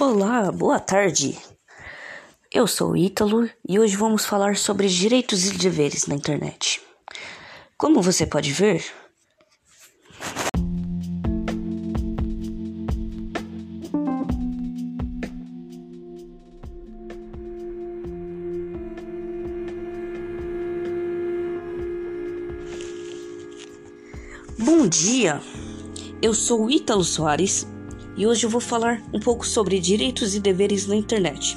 Olá, boa tarde. Eu sou o Ítalo e hoje vamos falar sobre direitos e deveres na internet. Como você pode ver, Bom dia, eu sou Ítalo Soares e hoje eu vou falar um pouco sobre direitos e deveres na internet.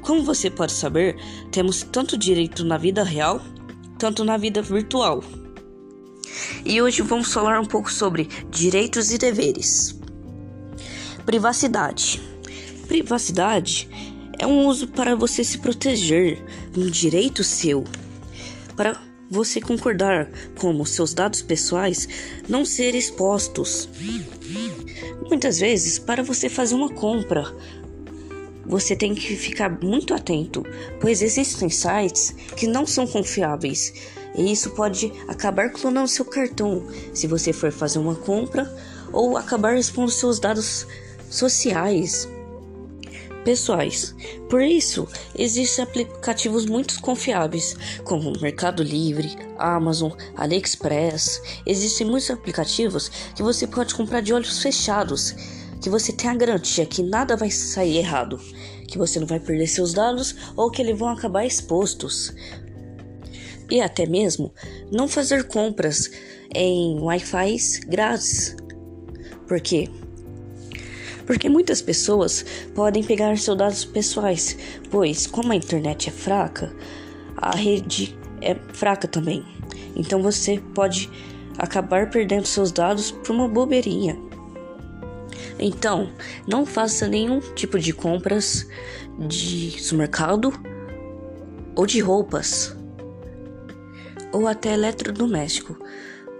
Como você pode saber, temos tanto direito na vida real, tanto na vida virtual. E hoje vamos falar um pouco sobre direitos e deveres. Privacidade. Privacidade é um uso para você se proteger, um direito seu. Para você concordar como seus dados pessoais não serem expostos. Muitas vezes, para você fazer uma compra, você tem que ficar muito atento, pois existem sites que não são confiáveis e isso pode acabar clonando seu cartão se você for fazer uma compra ou acabar expondo seus dados sociais pessoais. Por isso, existem aplicativos muito confiáveis, como Mercado Livre, Amazon, AliExpress. Existem muitos aplicativos que você pode comprar de olhos fechados, que você tem a garantia que nada vai sair errado, que você não vai perder seus dados ou que eles vão acabar expostos. E até mesmo não fazer compras em Wi-Fi grátis. Porque porque muitas pessoas podem pegar seus dados pessoais, pois como a internet é fraca, a rede é fraca também. Então você pode acabar perdendo seus dados por uma bobeirinha. Então, não faça nenhum tipo de compras de supermercado ou de roupas ou até eletrodoméstico,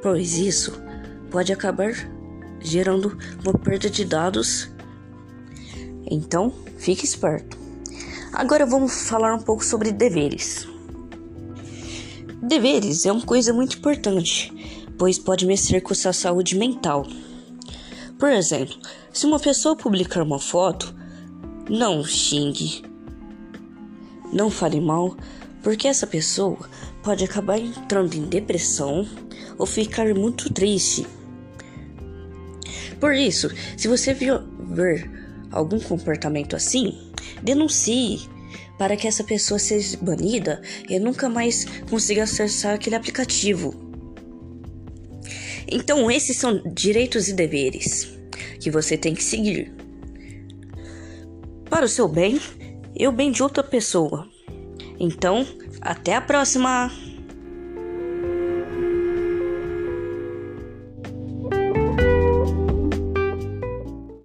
pois isso pode acabar gerando uma perda de dados. Então, fique esperto. Agora vamos falar um pouco sobre deveres. Deveres é uma coisa muito importante, pois pode mexer com sua saúde mental. Por exemplo, se uma pessoa publicar uma foto, não xingue, não fale mal, porque essa pessoa pode acabar entrando em depressão ou ficar muito triste. Por isso, se você ver algum comportamento assim, denuncie para que essa pessoa seja banida e nunca mais consiga acessar aquele aplicativo. Então, esses são direitos e deveres que você tem que seguir para o seu bem e o bem de outra pessoa. Então, até a próxima!